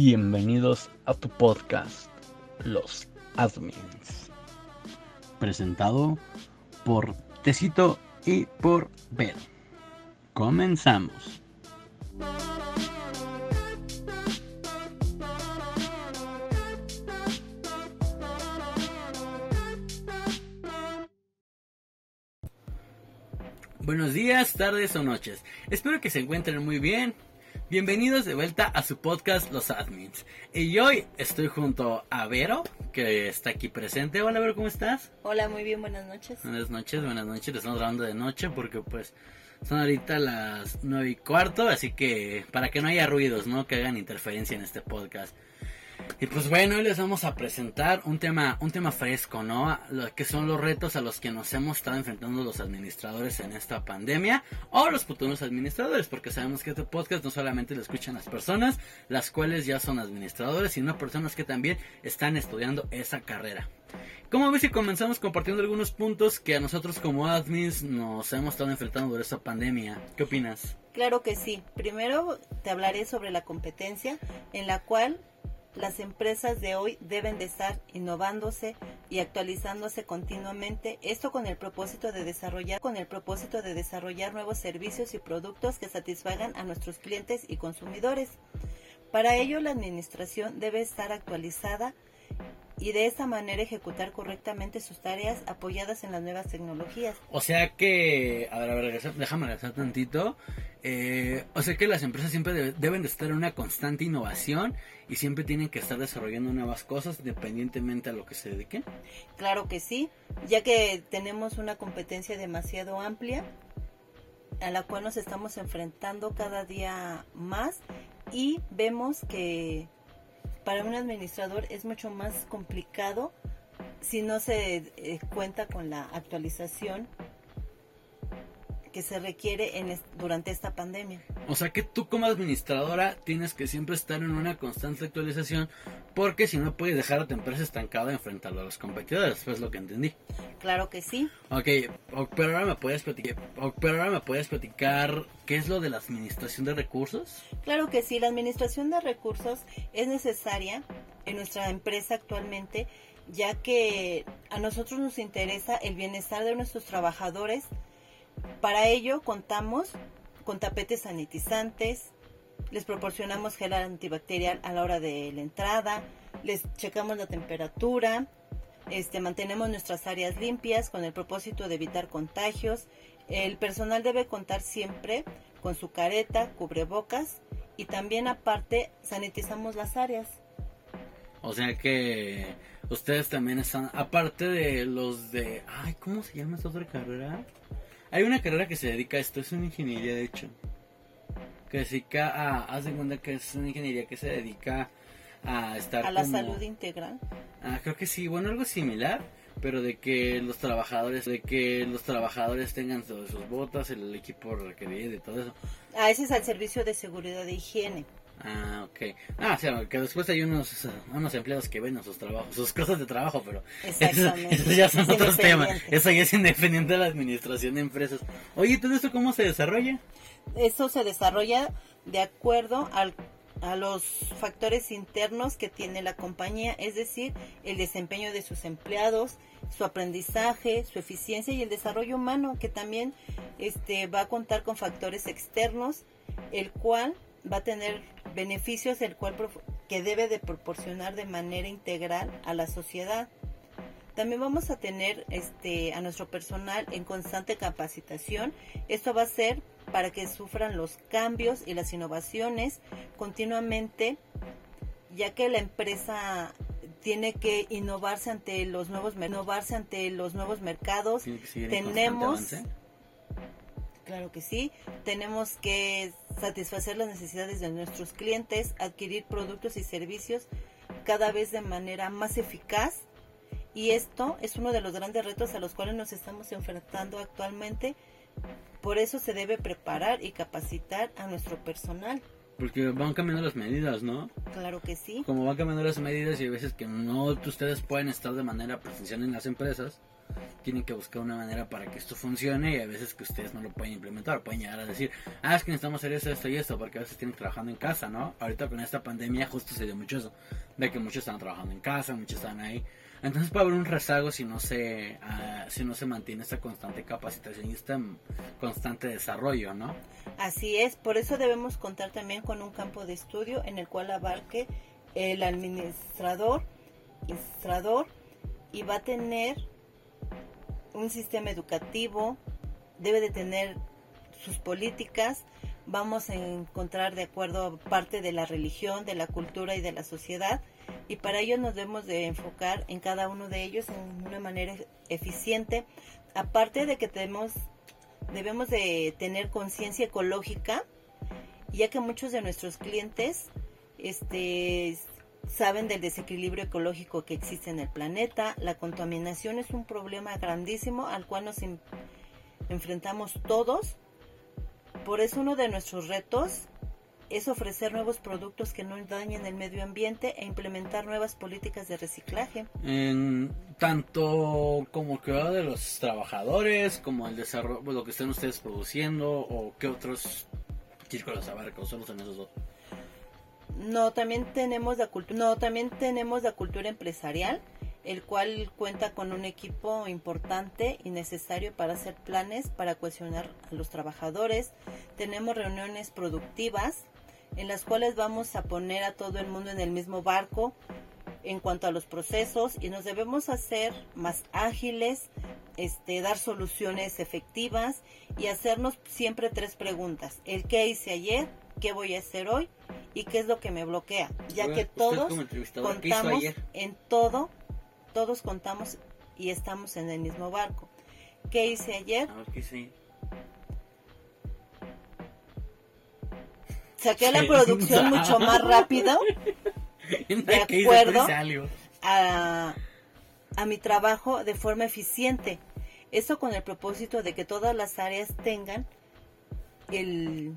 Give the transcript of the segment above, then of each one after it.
Bienvenidos a tu podcast, Los Admins. Presentado por Tecito y por Ver. Comenzamos. Buenos días, tardes o noches. Espero que se encuentren muy bien. Bienvenidos de vuelta a su podcast Los Admins. Y hoy estoy junto a Vero, que está aquí presente. Hola Vero, ¿cómo estás? Hola, muy bien, buenas noches. Buenas noches, buenas noches. Estamos grabando de noche porque pues son ahorita las nueve y cuarto, así que para que no haya ruidos, ¿no? Que hagan interferencia en este podcast. Y pues bueno, hoy les vamos a presentar un tema, un tema fresco, ¿no? Lo que son los retos a los que nos hemos estado enfrentando los administradores en esta pandemia o los futuros administradores, porque sabemos que este podcast no solamente lo escuchan las personas, las cuales ya son administradores, sino personas que también están estudiando esa carrera. Como ves si comenzamos compartiendo algunos puntos que a nosotros como admins nos hemos estado enfrentando durante esta pandemia? ¿Qué opinas? Claro que sí. Primero te hablaré sobre la competencia en la cual las empresas de hoy deben de estar innovándose y actualizándose continuamente, esto con el propósito de desarrollar con el propósito de desarrollar nuevos servicios y productos que satisfagan a nuestros clientes y consumidores. Para ello la administración debe estar actualizada y de esta manera ejecutar correctamente sus tareas apoyadas en las nuevas tecnologías. O sea que, a ver, a ver, déjame regresar tantito. Eh, o sea que las empresas siempre deben de estar en una constante innovación y siempre tienen que estar desarrollando nuevas cosas independientemente a lo que se dediquen. Claro que sí, ya que tenemos una competencia demasiado amplia a la cual nos estamos enfrentando cada día más y vemos que para un administrador es mucho más complicado si no se eh, cuenta con la actualización que se requiere en durante esta pandemia. O sea que tú como administradora tienes que siempre estar en una constante actualización porque si no puedes dejar a tu empresa estancada enfrentando a los competidores, pues lo que entendí. Claro que sí. Ok, pero ahora me puedes platicar, pero ahora me puedes platicar qué es lo de la administración de recursos. Claro que sí, la administración de recursos es necesaria en nuestra empresa actualmente ya que a nosotros nos interesa el bienestar de nuestros trabajadores, para ello contamos con tapetes sanitizantes, les proporcionamos gel antibacterial a la hora de la entrada, les checamos la temperatura, este, mantenemos nuestras áreas limpias con el propósito de evitar contagios. El personal debe contar siempre con su careta, cubrebocas y también aparte sanitizamos las áreas. O sea que ustedes también están, aparte de los de, ay, ¿cómo se llama esta otra carrera? Hay una carrera que se dedica a esto, es una ingeniería de hecho. Que se dedica a, haz de cuenta que es una ingeniería que se dedica a estar... A la salud integral. Ah, creo que sí, bueno, algo similar, pero de que los trabajadores, de que los trabajadores tengan todas sus botas, el equipo requerido y todo eso. Ah, ese es al servicio de seguridad de higiene. Ah, ok. Ah, o sea, que después hay unos, unos empleados que ven sus trabajos, sus cosas de trabajo, pero eso, ya son otros temas. Eso ya es independiente de la administración de empresas. Oye, ¿todo esto cómo se desarrolla? Eso se desarrolla de acuerdo al, a los factores internos que tiene la compañía, es decir, el desempeño de sus empleados, su aprendizaje, su eficiencia y el desarrollo humano, que también este, va a contar con factores externos, el cual va a tener beneficios el cual que debe de proporcionar de manera integral a la sociedad. También vamos a tener este a nuestro personal en constante capacitación. Esto va a ser para que sufran los cambios y las innovaciones continuamente, ya que la empresa tiene que innovarse ante los nuevos innovarse ante los nuevos mercados. Tenemos Claro que sí. Tenemos que satisfacer las necesidades de nuestros clientes, adquirir productos y servicios cada vez de manera más eficaz. Y esto es uno de los grandes retos a los cuales nos estamos enfrentando actualmente. Por eso se debe preparar y capacitar a nuestro personal. Porque van cambiando las medidas, ¿no? Claro que sí. Como van cambiando las medidas y a veces que no ustedes pueden estar de manera presencial en las empresas, tienen que buscar una manera para que esto funcione y a veces que ustedes no lo pueden implementar, pueden llegar a decir, ah, es que necesitamos hacer eso, esto y esto, porque a veces tienen trabajando en casa, ¿no? Ahorita con esta pandemia justo se dio mucho eso, de que muchos están trabajando en casa, muchos están ahí. Entonces puede haber un rezago si no se ah, si no se mantiene esta constante capacitación y este constante desarrollo, ¿no? Así es, por eso debemos contar también con un campo de estudio en el cual abarque el administrador, administrador y va a tener un sistema educativo, debe de tener sus políticas, vamos a encontrar de acuerdo parte de la religión, de la cultura y de la sociedad y para ello nos debemos de enfocar en cada uno de ellos en una manera eficiente, aparte de que tenemos, debemos de tener conciencia ecológica, ya que muchos de nuestros clientes este, saben del desequilibrio ecológico que existe en el planeta. La contaminación es un problema grandísimo al cual nos enfrentamos todos. Por eso uno de nuestros retos es ofrecer nuevos productos que no dañen el medio ambiente e implementar nuevas políticas de reciclaje. En tanto como que de los trabajadores, como el desarrollo, lo que estén ustedes produciendo o qué otros círculos solo son esos dos. No, también tenemos la cultura, no, también tenemos la cultura empresarial, el cual cuenta con un equipo importante y necesario para hacer planes para cohesionar a los trabajadores. Tenemos reuniones productivas en las cuales vamos a poner a todo el mundo en el mismo barco en cuanto a los procesos y nos debemos hacer más ágiles, este, dar soluciones efectivas y hacernos siempre tres preguntas. El qué hice ayer, qué voy a hacer hoy y qué es lo que me bloquea, ya que todos contamos en todo, todos contamos y estamos en el mismo barco. ¿Qué hice ayer? Saqué la producción mucho más rápido, de acuerdo a, a mi trabajo de forma eficiente. Eso con el propósito de que todas las áreas tengan el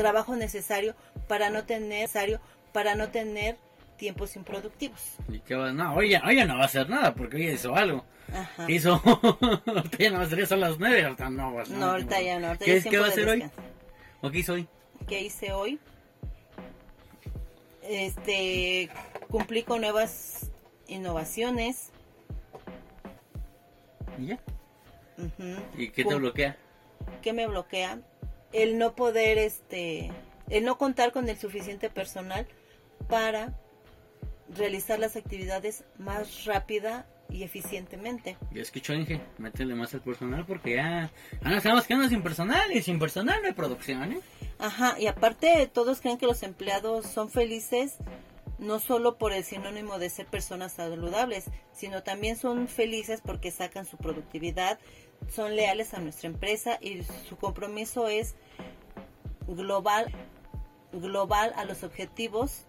trabajo necesario para no tener necesario para no tener tiempos improductivos. ¿Y qué va? No, hoy, hoy no va a hacer nada porque hoy hizo algo. Ajá. Hizo. ya no sería son las nueve, ahorita no va a No, ahorita ya no. ¿Qué, ¿Qué va a hacer hoy? ¿O qué hizo hoy? ¿Qué hice hoy? Este. Cumplí con nuevas innovaciones. ¿Y ya? ¿Y qué te bloquea? ¿Qué me bloquea? El no poder, este, el no contar con el suficiente personal para realizar las actividades más rápida y eficientemente. Ya escuchó Inge, métele más al personal porque ya, ya nos estamos quedando sin personal y sin personal no hay producción, ¿eh? Ajá, y aparte todos creen que los empleados son felices no solo por el sinónimo de ser personas saludables, sino también son felices porque sacan su productividad, son leales a nuestra empresa y su compromiso es global, global a los objetivos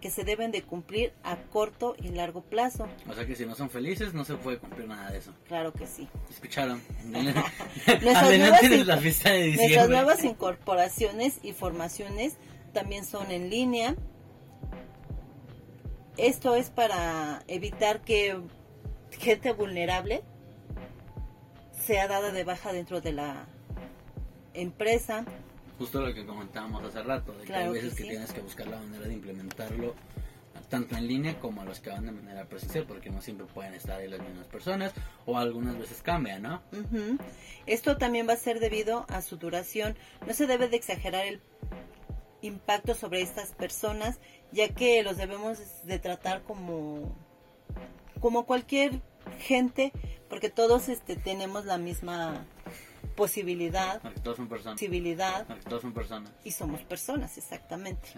que se deben de cumplir a corto y largo plazo. O sea que si no son felices no se puede cumplir nada de eso. Claro que sí. ¿Escucharon? nuestras nuevas incorporaciones y formaciones también son en línea esto es para evitar que gente vulnerable sea dada de baja dentro de la empresa. Justo lo que comentábamos hace rato, de que hay veces que, tienes que buscar la manera de implementarlo tanto en línea como a los que van de manera presencial, porque no siempre pueden estar ahí las mismas personas o algunas veces cambia, ¿no? Esto también va a ser debido a su duración. No se debe de exagerar el impacto sobre estas personas, ya que los debemos de tratar como como cualquier gente, porque todos este tenemos la misma posibilidad, todos son personas. posibilidad, todos son personas y somos personas exactamente.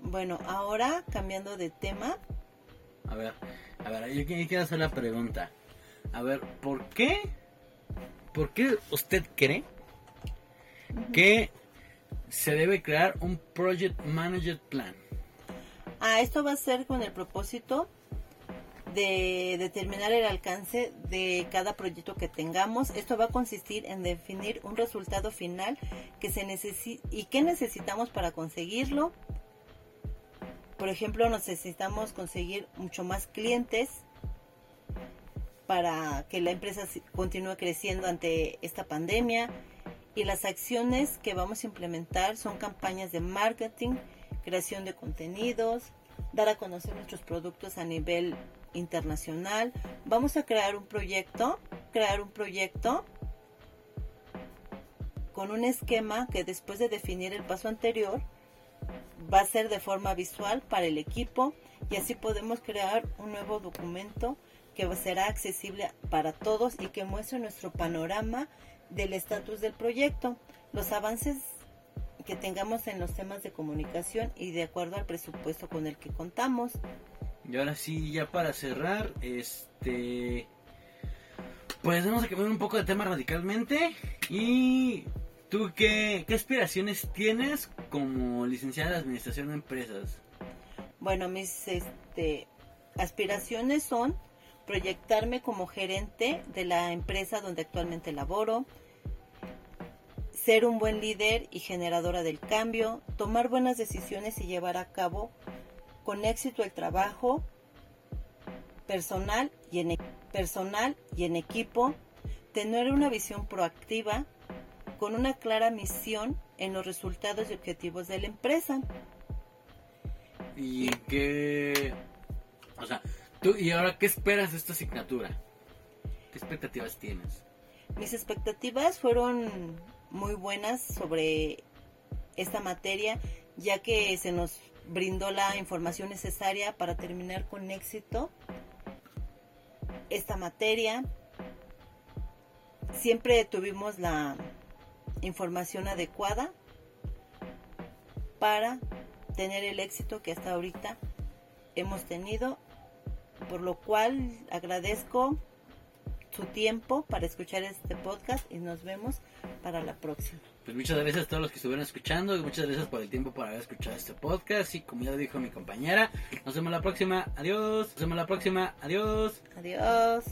Bueno, ahora cambiando de tema. A ver, a ver, yo quiero hacer la pregunta. A ver, ¿por qué? ¿Por qué usted cree que se debe crear un Project Manager Plan. Ah, esto va a ser con el propósito de determinar el alcance de cada proyecto que tengamos. Esto va a consistir en definir un resultado final que se y qué necesitamos para conseguirlo. Por ejemplo, necesitamos conseguir mucho más clientes, para que la empresa continúe creciendo ante esta pandemia. Y las acciones que vamos a implementar son campañas de marketing, creación de contenidos, dar a conocer nuestros productos a nivel internacional. Vamos a crear un proyecto, crear un proyecto con un esquema que después de definir el paso anterior va a ser de forma visual para el equipo y así podemos crear un nuevo documento que será accesible para todos y que muestre nuestro panorama del estatus del proyecto, los avances que tengamos en los temas de comunicación y de acuerdo al presupuesto con el que contamos. Y ahora sí, ya para cerrar, este pues vamos a cambiar un poco de tema radicalmente y ¿Tú qué, qué aspiraciones tienes como licenciada de Administración de Empresas? Bueno, mis este, aspiraciones son proyectarme como gerente de la empresa donde actualmente laboro, ser un buen líder y generadora del cambio, tomar buenas decisiones y llevar a cabo con éxito el trabajo personal y en, personal y en equipo, tener una visión proactiva, con una clara misión en los resultados y objetivos de la empresa. ¿Y qué? O sea, tú, ¿y ahora qué esperas de esta asignatura? ¿Qué expectativas tienes? Mis expectativas fueron muy buenas sobre esta materia, ya que se nos brindó la información necesaria para terminar con éxito esta materia. Siempre tuvimos la información adecuada para tener el éxito que hasta ahorita hemos tenido, por lo cual agradezco su tiempo para escuchar este podcast y nos vemos para la próxima. Pues muchas gracias a todos los que estuvieron escuchando y muchas gracias por el tiempo por haber escuchado este podcast y como ya dijo mi compañera, nos vemos la próxima, adiós, nos vemos la próxima, adiós. Adiós.